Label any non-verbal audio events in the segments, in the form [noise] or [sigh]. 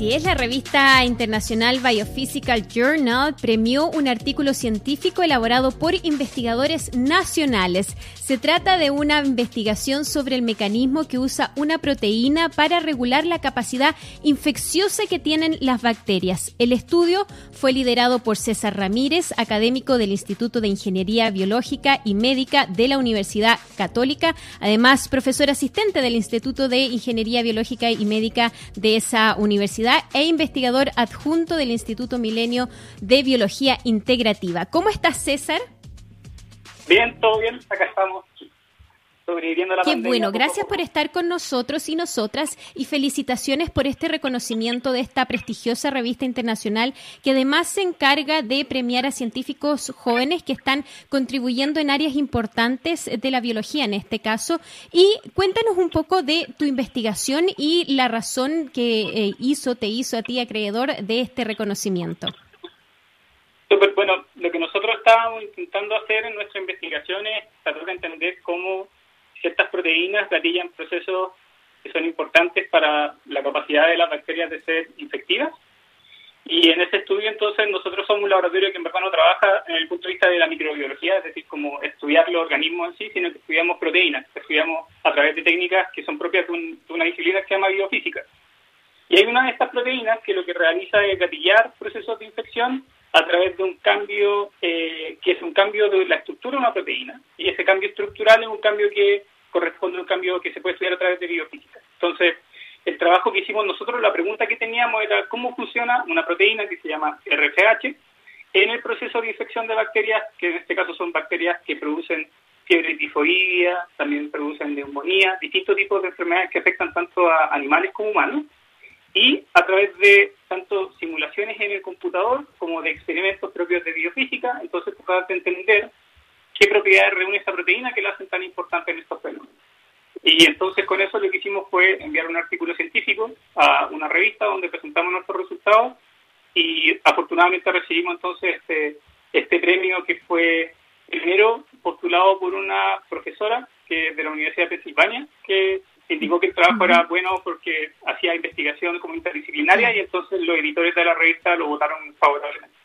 Así es, la revista internacional Biophysical Journal premió un artículo científico elaborado por investigadores nacionales. Se trata de una investigación sobre el mecanismo que usa una proteína para regular la capacidad infecciosa que tienen las bacterias. El estudio fue liderado por César Ramírez, académico del Instituto de Ingeniería Biológica y Médica de la Universidad Católica, además profesor asistente del Instituto de Ingeniería Biológica y Médica de esa universidad e investigador adjunto del Instituto Milenio de Biología Integrativa. ¿Cómo estás, César? Bien, todo bien, acá estamos. Sobreviviendo la Qué bueno, gracias por estar con nosotros y nosotras y felicitaciones por este reconocimiento de esta prestigiosa revista internacional que además se encarga de premiar a científicos jóvenes que están contribuyendo en áreas importantes de la biología en este caso. Y cuéntanos un poco de tu investigación y la razón que eh, hizo, te hizo a ti acreedor de este reconocimiento. Bueno, lo que nosotros estábamos intentando hacer en nuestra investigación es tratar de entender cómo ciertas proteínas gatillan procesos que son importantes para la capacidad de las bacterias de ser infectivas. Y en ese estudio, entonces, nosotros somos un laboratorio que en verdad no trabaja en el punto de vista de la microbiología, es decir, como estudiar los organismos en sí, sino que estudiamos proteínas, que estudiamos a través de técnicas que son propias de, una disciplina que se llama biofísica. Y hay una de estas proteínas que lo que realiza es gatillar procesos de infección a través de un cambio eh, que es un cambio de la estructura de una proteína. Y ese cambio estructural es un cambio que corresponde a un cambio que se puede estudiar a través de biofísica. Entonces, el trabajo que hicimos nosotros, la pregunta que teníamos era cómo funciona una proteína que se llama RFH en el proceso de infección de bacterias, que en este caso son bacterias que producen fiebre tifoidea, también producen neumonía, distintos tipos de enfermedades que afectan tanto a animales como humanos, y a través de tanto simulaciones en el computador como de experimentos propios de biofísica, entonces tratar de entender qué propiedades reúne esa proteína que la hacen tan importante en estos fenómenos. Y entonces con eso lo que hicimos fue enviar un artículo científico a una revista donde presentamos nuestros resultados y afortunadamente recibimos entonces este, este premio que fue primero postulado por una profesora que de la Universidad de Pensilvania que indicó que el trabajo era bueno porque hacía investigación como interdisciplinaria y entonces los editores de la revista lo votaron favorablemente.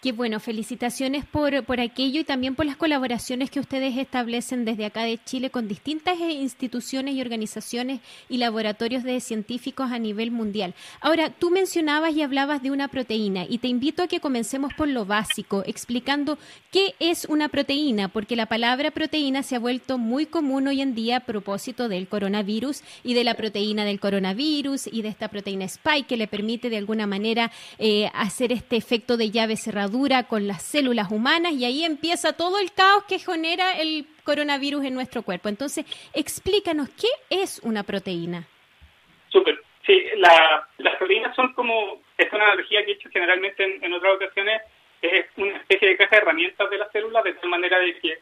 Qué bueno, felicitaciones por, por aquello y también por las colaboraciones que ustedes establecen desde acá de Chile con distintas eh, instituciones y organizaciones y laboratorios de científicos a nivel mundial. Ahora, tú mencionabas y hablabas de una proteína y te invito a que comencemos por lo básico, explicando qué es una proteína, porque la palabra proteína se ha vuelto muy común hoy en día a propósito del coronavirus y de la proteína del coronavirus y de esta proteína spike que le permite de alguna manera eh, hacer este efecto de llave cerrada dura con las células humanas y ahí empieza todo el caos que genera el coronavirus en nuestro cuerpo. Entonces, explícanos, ¿qué es una proteína? Súper. Sí, las proteínas son como, es una analogía que he hecho generalmente en, otras ocasiones, es una especie de caja de herramientas de las células, de tal manera de que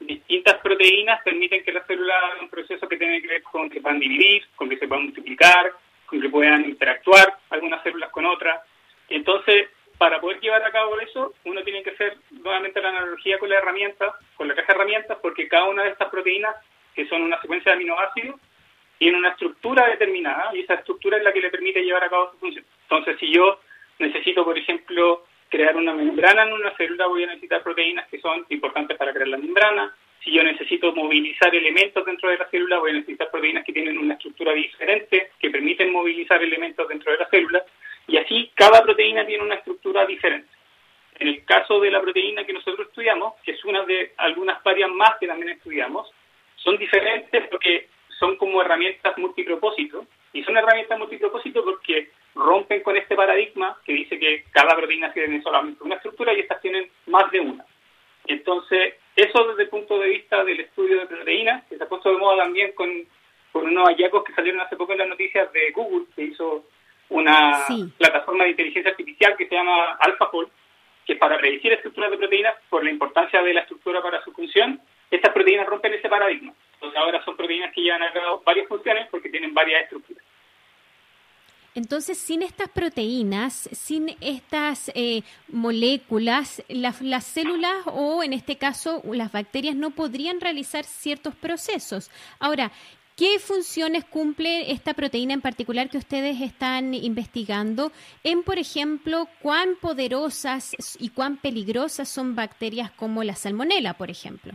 distintas proteínas permiten que las células hagan un proceso que tiene que ver con que puedan dividir, con que se puedan multiplicar, con que puedan interactuar algunas células con otras. Entonces, para poder llevar a cabo eso, uno tiene que hacer nuevamente la analogía con la herramienta, con la caja de herramientas, porque cada una de estas proteínas, que son una secuencia de aminoácidos, tiene una estructura determinada y esa estructura es la que le permite llevar a cabo su función. Entonces, si yo necesito, por ejemplo, crear una membrana en una célula, voy a necesitar proteínas que son importantes para crear la membrana. Si yo necesito movilizar elementos dentro de la célula, voy a necesitar proteínas que tienen una estructura diferente, que permiten movilizar elementos dentro de la célula. Y así cada proteína tiene una estructura diferente. En el caso de la proteína que nosotros estudiamos, que es una de algunas varias más que también estudiamos, son diferentes porque son como herramientas multipropósito. Y son herramientas multipropósito porque rompen con este paradigma que dice que cada proteína tiene solamente una estructura y estas tienen más de una. Entonces, eso desde el punto de vista del estudio de proteínas, que se ha puesto de moda también con, con unos hallazgos que salieron hace poco en las noticias de Google, que hizo una plataforma de inteligencia artificial que se llama AlphaFold, que para predecir estructuras de proteínas, por la importancia de la estructura para su función, estas proteínas rompen ese paradigma. Entonces ahora son proteínas que llevan a cabo varias funciones porque tienen varias estructuras. Entonces, sin estas proteínas, sin estas eh, moléculas, las, las, células o en este caso las bacterias no podrían realizar ciertos procesos. Ahora, ¿Qué funciones cumple esta proteína en particular que ustedes están investigando en, por ejemplo, cuán poderosas y cuán peligrosas son bacterias como la salmonela, por ejemplo?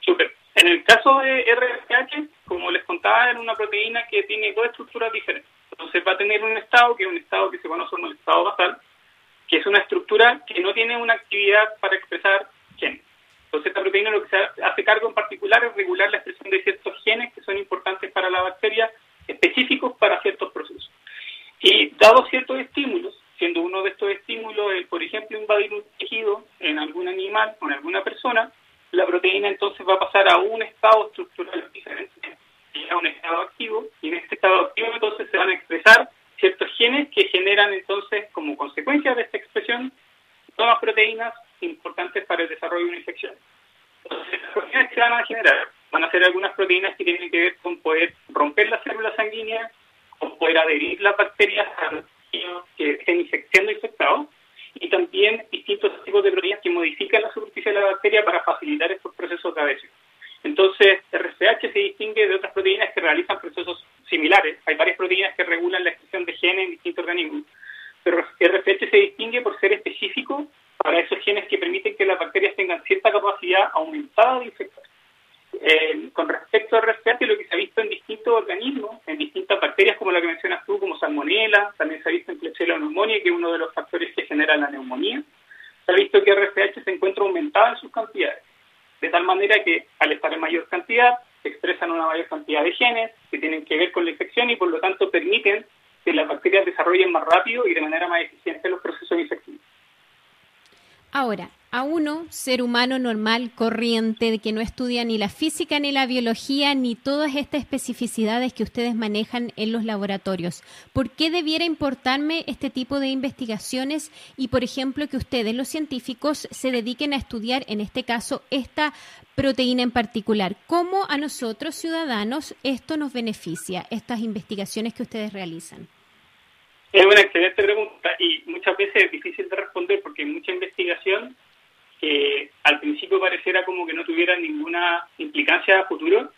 Súper. En el caso de RSH, como les contaba, es una proteína que tiene dos estructuras diferentes. Entonces va a tener un estado, que es un estado que se conoce como el estado basal, que es una estructura que no tiene una actividad para expresar genes. Entonces esta proteína lo que se hace cargo en particular es regular la expresión de ciertos genes que son importantes para la bacteria, específicos para ciertos procesos. Y dado ciertos estímulos, siendo uno de estos estímulos, el, por ejemplo, invadir un tejido en algún animal o en alguna persona, la proteína entonces va a pasar a un estado estructural diferente, a un estado activo, y en este estado activo entonces se van a expresar ciertos genes que generan entonces, como consecuencia de esta expresión, nuevas proteínas importantes para el desarrollo de una infección. Entonces, las proteínas que van a generar van a ser algunas proteínas que tienen que ver con poder romper las células sanguíneas, con poder adherir las bacterias a los que estén infectando infectados, y también distintos tipos de proteínas que modifican la superficie de la bacteria para facilitar estos procesos de adhesión. Entonces, RCH se distingue de otras proteínas que realizan procesos similares. Hay varias proteínas que regulan la expresión de genes en distintos organismos, pero RCH se distingue por ser específico para esos genes que permiten que las bacterias tengan cierta capacidad aumentada de infectar. Eh, con respecto a RCH, lo que se ha visto en distintos organismos, en distintas bacterias como la que mencionas tú, como salmonella, también se ha visto en Klebsiella pneumoniae, que es uno de los factores que genera la neumonía, se ha visto que RCH se encuentra aumentada en sus cantidades, de tal manera que al estar en mayor cantidad, se expresan una mayor cantidad de genes que tienen que ver con la infección y por lo tanto permiten que las bacterias desarrollen más rápido y de manera más eficiente los procesos infectivos. Ahora, a uno, ser humano normal, corriente, que no estudia ni la física ni la biología, ni todas estas especificidades que ustedes manejan en los laboratorios. ¿Por qué debiera importarme este tipo de investigaciones y, por ejemplo, que ustedes, los científicos, se dediquen a estudiar, en este caso, esta proteína en particular? ¿Cómo a nosotros, ciudadanos, esto nos beneficia, estas investigaciones que ustedes realizan? Es una excelente pregunta y muchas veces es difícil de responder porque mucha investigación que al principio pareciera como que no tuviera ninguna implicancia a futuro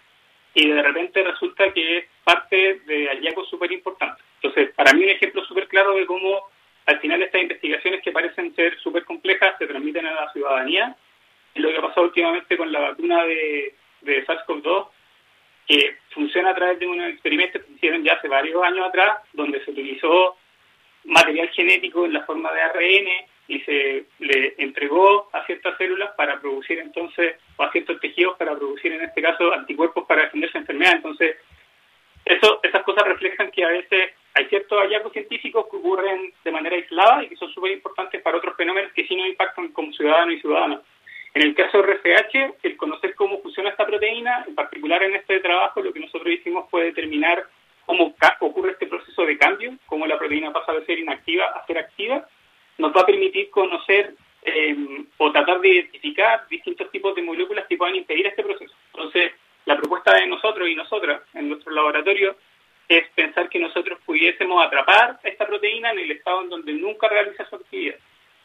y de repente resulta que es parte de hallazgos súper importantes. Entonces, para mí un ejemplo súper claro de cómo al final estas investigaciones que parecen ser súper complejas se transmiten a la ciudadanía es lo que ha pasado últimamente con la vacuna de, de SARS-CoV-2 que funciona a través de unos experimentos que hicieron ya hace varios años atrás, donde se utilizó material genético en la forma de ARN y se le entregó a ciertas células para producir entonces, o a ciertos tejidos para producir en este caso anticuerpos para defenderse de enfermedad. Entonces, eso, esas cosas reflejan que a veces hay ciertos hallazgos científicos que ocurren de manera aislada y que son súper importantes para otros fenómenos que sí nos impactan como ciudadanos y ciudadanas. En el caso de RCH, el conocer cómo funciona esta proteína, en particular en este trabajo, lo que nosotros hicimos fue determinar cómo ocurre este proceso de cambio, cómo la proteína pasa de ser inactiva a ser activa, nos va a permitir conocer eh, o tratar de identificar distintos tipos de moléculas que puedan impedir este proceso. Entonces, la propuesta de nosotros y nosotras en nuestro laboratorio es pensar que nosotros pudiésemos atrapar esta proteína en el estado en donde nunca realiza su actividad.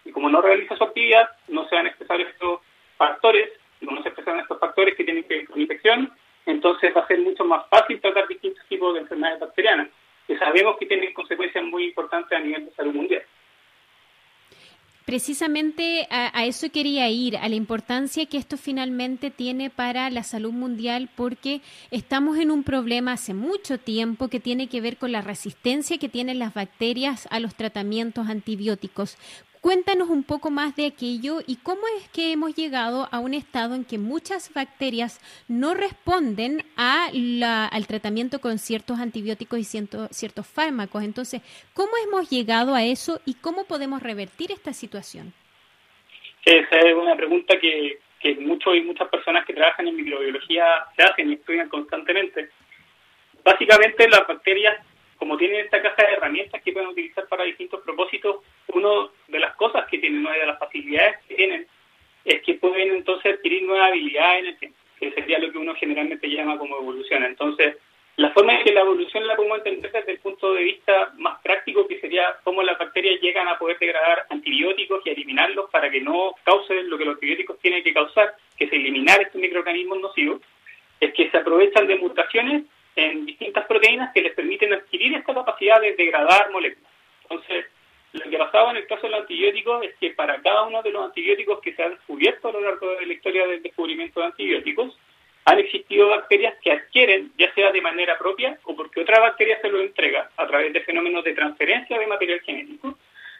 Y como no realiza su actividad, no se van a expresar estos factores, no se expresan estos factores que tienen que ver con infección, entonces va a ser mucho más fácil tratar distintos tipos de enfermedades bacterianas, que sabemos que tienen consecuencias muy importantes a nivel de salud mundial. Precisamente a, eso quería ir, a la importancia que esto finalmente tiene para la salud mundial, porque estamos en un problema hace mucho tiempo que tiene que ver con la resistencia que tienen las bacterias a los tratamientos antibióticos. Cuéntanos un poco más de aquello y cómo es que hemos llegado a un estado en que muchas bacterias no responden a al tratamiento con ciertos antibióticos y ciertos fármacos. Entonces, ¿cómo hemos llegado a eso y cómo podemos revertir esta situación? Esa es una pregunta que muchos y muchas personas que trabajan en microbiología se hacen y estudian constantemente. Básicamente las bacterias como tienen esta caja de herramientas que pueden utilizar para distintos propósitos, una de las cosas que tienen, una de las facilidades que tienen, es que pueden entonces adquirir nuevas habilidades en el tiempo, que sería lo que uno generalmente llama como evolución. Entonces, la forma en que la evolución la podemos entender desde el punto de vista más práctico, que sería cómo las bacterias llegan a poder degradar antibióticos y eliminarlos para que no causen lo que los antibióticos tienen que causar, que es eliminar estos microorganismos nocivos, es que se aprovechan de mutaciones en distintas proteínas que les permiten adquirir esta capacidad de degradar moléculas. Entonces, lo que pasaba en el caso de los antibióticos es que para cada uno de los antibióticos que se han descubierto a lo largo de la historia del descubrimiento de antibióticos, han existido bacterias que adquieren, ya sea de manera propia o porque otra bacteria se lo entrega a través de fenómenos de transferencia de material genético,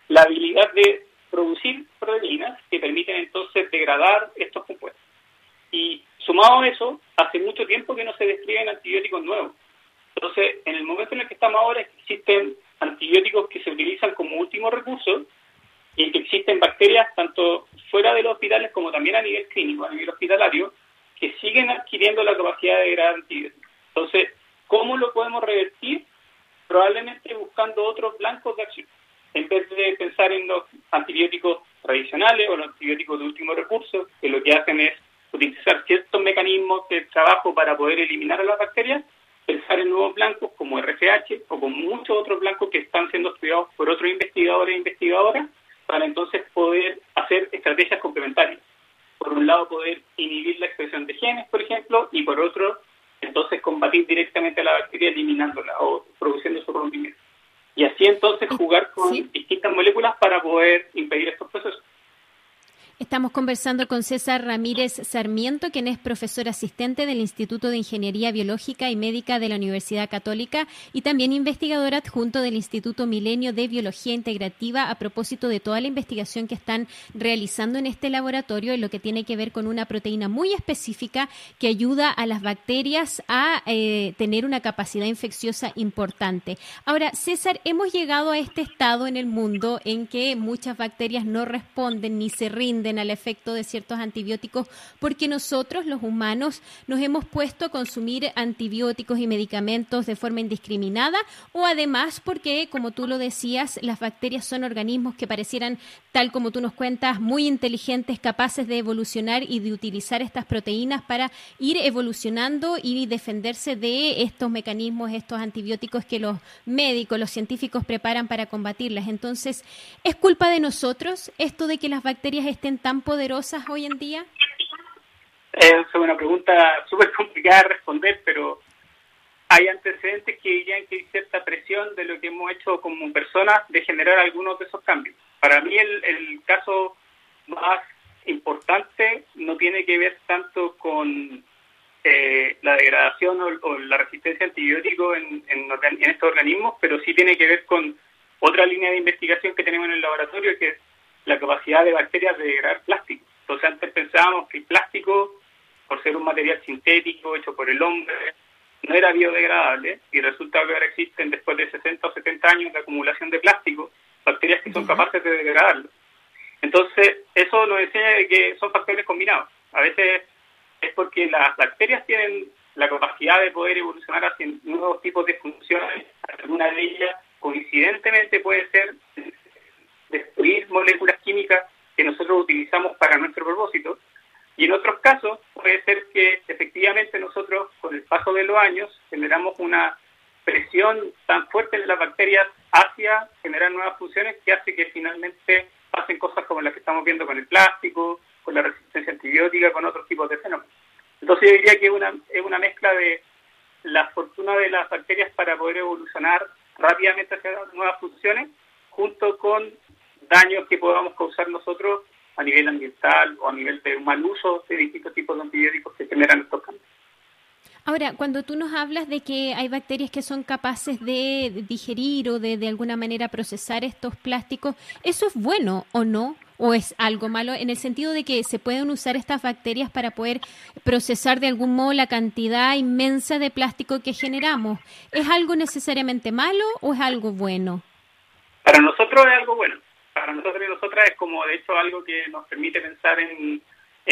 la habilidad de producir proteínas que permiten entonces degradar estos compuestos. Y sumado a eso, hace mucho tiempo que no se describen antibióticos nuevos. Entonces, en el momento en el que estamos ahora, existen antibióticos que se utilizan como último recurso y que existen bacterias tanto fuera de los hospitales como también a nivel clínico, a nivel hospitalario, que siguen adquiriendo la capacidad de degradar antibióticos. Entonces, ¿cómo lo podemos revertir? Probablemente buscando otros blancos de acción. En vez de pensar en los antibióticos tradicionales o los antibióticos de último recurso, que lo que hacen es utilizar ciertos mecanismos de trabajo para poder eliminar a las bacterias, pensar en nuevos blancos como RFH o como muchos otros blancos que están siendo estudiados por otros investigadores e investigadoras para entonces poder hacer estrategias complementarias. Por un lado, poder inhibir la expresión de genes, por ejemplo, y por otro, entonces combatir directamente a la bacteria eliminándola o produciendo su rompimiento. Y así entonces jugar con distintas moléculas para poder impedir estos procesos. Estamos conversando con César Ramírez Sarmiento, quien es profesor asistente del Instituto de Ingeniería Biológica y Médica de la Universidad Católica y también investigador adjunto del Instituto Milenio de Biología Integrativa a propósito de toda la investigación que están realizando en este laboratorio en lo que tiene que ver con una proteína muy específica que ayuda a las bacterias a eh, tener una capacidad infecciosa importante. Ahora, César, hemos llegado a este estado en el mundo en que muchas bacterias no responden ni se rinden al efecto de ciertos antibióticos porque nosotros, los humanos, nos hemos puesto a consumir antibióticos y medicamentos de forma indiscriminada o además porque, como tú lo decías, las bacterias son organismos que parecieran, tal como tú nos cuentas, muy inteligentes, capaces de evolucionar y de utilizar estas proteínas para ir evolucionando y defenderse de estos mecanismos, estos antibióticos que los médicos, los científicos preparan para combatirlas. Entonces, ¿es culpa de nosotros esto de que las bacterias estén tan poderosas hoy en día? Es una pregunta [laughs] súper complicada de responder, pero hay antecedentes que dirían que hay cierta presión de lo que hemos hecho como personas de generar algunos de esos cambios. Para mí el, caso más importante no tiene que ver tanto con eh, la degradación o, la resistencia a antibióticos en, en, en, estos organismos, pero sí tiene que ver con otra línea de investigación que tenemos en el laboratorio, que es la capacidad de bacterias de degradar plástico. Entonces antes pensábamos que el plástico, por ser un material sintético hecho por el hombre, no era biodegradable y resulta que ahora existen después de 60 o 70 años de acumulación de plástico, bacterias que son capaces de degradarlo. Entonces, eso nos enseña que son factores combinados. A veces es porque las bacterias tienen la capacidad de poder evolucionar hacia nuevos tipos de funciones. Alguna de ellas, coincidentemente, puede ser destruir moléculas químicas que nosotros utilizamos para nuestro propósito. Y en otros casos puede ser que efectivamente nosotros con el paso de los años generamos una presión tan fuerte en las bacterias hacia generar nuevas funciones que hace que finalmente pasen cosas como las que estamos viendo con el plástico, con la resistencia antibiótica, con otros tipos de fenómenos. Entonces yo diría que es una, es una mezcla de la fortuna de las bacterias para poder evolucionar rápidamente hacia nuevas funciones, junto con daños que podamos causar nosotros a nivel ambiental o a nivel de mal uso de distintos tipos de antibióticos que generan estos cambios. Ahora, cuando tú nos hablas de que hay bacterias que son capaces de digerir o de de alguna manera procesar estos plásticos, ¿eso es bueno o no? ¿O es algo malo en el sentido de que se pueden usar estas bacterias para poder procesar de algún modo la cantidad inmensa de plástico que generamos? ¿Es algo necesariamente malo o es algo bueno? Para nosotros es algo bueno para nosotros y nosotras es como de hecho algo que nos permite pensar en,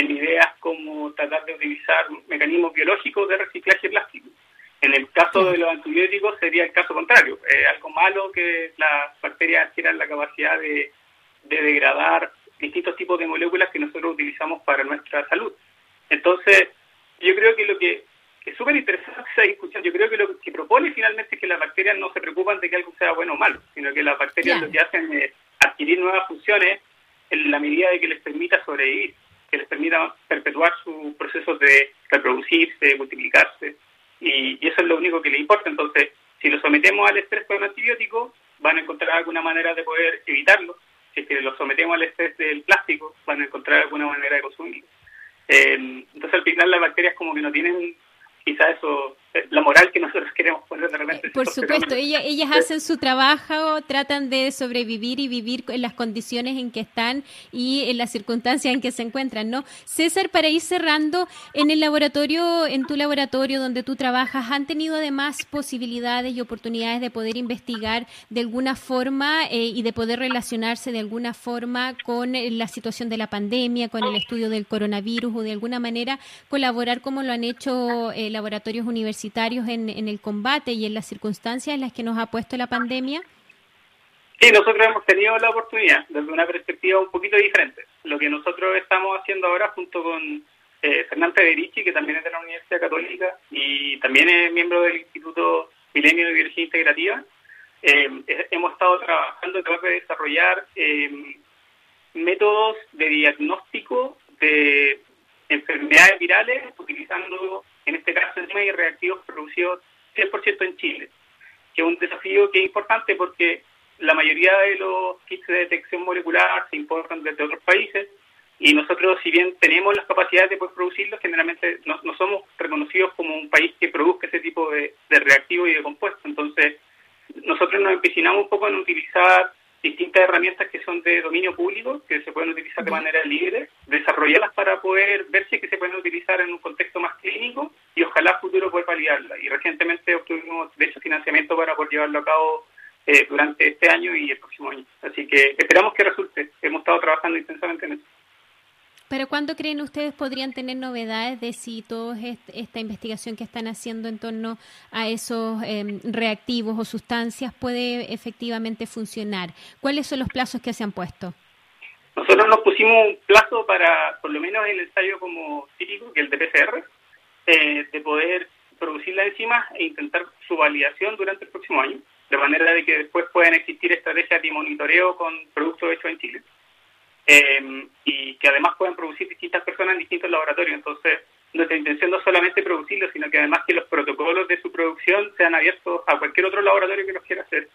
ideas como tratar de utilizar mecanismos biológicos de reciclaje plástico. En el caso de los antibióticos sería el caso contrario, es algo malo que las bacterias adquieran la capacidad de, degradar distintos tipos de moléculas que nosotros utilizamos para nuestra salud. Entonces, yo creo que lo que es súper interesante esa discusión. Yo creo que lo que propone finalmente es que las bacterias no se preocupan de que algo sea bueno o malo, sino que las bacterias lo que hacen es adquirir nuevas funciones en la medida de que les permita sobrevivir, que les permita perpetuar sus procesos de reproducirse, multiplicarse. y, eso es lo único que le importa. Entonces, si lo sometemos al estrés con antibiótico, van a encontrar alguna manera de poder evitarlo. Si es que lo sometemos al estrés del plástico, van a encontrar alguna manera de consumirlo. Eh, entonces, al final, las bacterias como que no tienen quizá eso, la moral que nosotros queremos poner de repente. Por supuesto, ellas, ellas hacen su trabajo, tratan de sobrevivir y vivir en las condiciones en que están y en las circunstancias en que se encuentran, ¿no? César, para ir cerrando, en el laboratorio, en tu laboratorio donde tú trabajas, ¿han tenido además posibilidades y oportunidades de poder investigar de alguna forma eh, y de poder relacionarse de alguna forma con eh, la situación de la pandemia, con el estudio del coronavirus o de alguna manera colaborar como lo han hecho eh, laboratorios universitarios en, en el combate y en las circunstancias en las que nos ha puesto la pandemia? Sí, nosotros hemos tenido la oportunidad desde una perspectiva un poquito diferente. Lo que nosotros estamos haciendo ahora junto con eh, Fernán Federici, que también es de la Universidad Católica y también es miembro del Instituto Milenio de Biología Integrativa, eh, hemos estado trabajando en de desarrollar eh, métodos de diagnóstico de enfermedades virales utilizando y reactivos producidos 100% en Chile, que es un desafío que es importante porque la mayoría de los kits de detección molecular se importan desde otros países y nosotros, si bien tenemos las capacidades de poder producirlos, generalmente no, somos reconocidos como un país que produzca ese tipo de, de reactivos y de compuestos. Entonces, nosotros nos empecinamos un poco en utilizar distintas herramientas que son de dominio público, que se pueden utilizar de manera libre, desarrollarlas para poder ver si que se pueden utilizar en un contexto más clínico y ojalá a futuro poder validarla. Y recientemente obtuvimos, de hecho, financiamiento para poder llevarlo a cabo eh, durante este año y el próximo año. Así que esperamos que resulte. Hemos estado trabajando intensamente en eso. ¿Pero cuándo creen ustedes podrían tener novedades de si toda esta investigación que están haciendo en torno a esos em, reactivos o sustancias puede efectivamente funcionar? ¿Cuáles son los plazos que se han puesto? Nosotros nos pusimos un plazo para, por lo menos el ensayo como típico, que el de PCR, eh, de poder producir la enzima e intentar su validación durante el próximo año, de manera de que después puedan existir estrategias de monitoreo con productos hechos en Chile. Eh, y que además puedan producir distintas personas en distintos laboratorios. Entonces, nuestra intención no solamente producirlo, sino que además que los protocolos de su producción sean abiertos a cualquier otro laboratorio que los quiera hacer.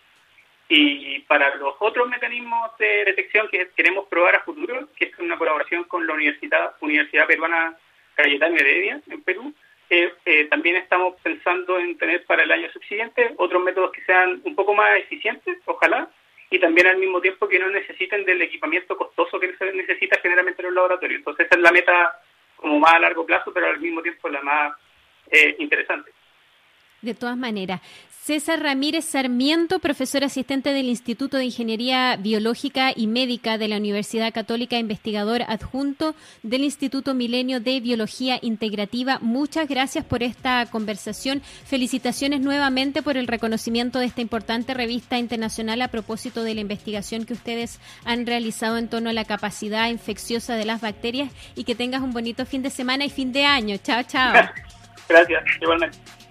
Y para los otros mecanismos de detección que queremos probar a futuro, que es una colaboración con la Universidad, Universidad Peruana Cayetano Heredia en Perú, eh, eh, también estamos pensando en tener para el año subsiguiente otros métodos que sean un poco más eficientes, ojalá, y también al mismo tiempo que no necesiten del equipamiento costoso que se necesita generalmente en los laboratorios. Entonces esa es la meta como más a largo plazo, pero al mismo tiempo la más eh, interesante. De todas maneras, César Ramírez Sarmiento, profesor asistente del Instituto de Ingeniería Biológica y Médica de la Universidad Católica, investigador adjunto del Instituto Milenio de Biología Integrativa. Muchas gracias por esta conversación. Felicitaciones nuevamente por el reconocimiento de esta importante revista internacional a propósito de la investigación que ustedes han realizado en torno a la capacidad infecciosa de las bacterias y que tengas un bonito fin de semana y fin de año. Chao, chao. [laughs] Gracias, igualmente.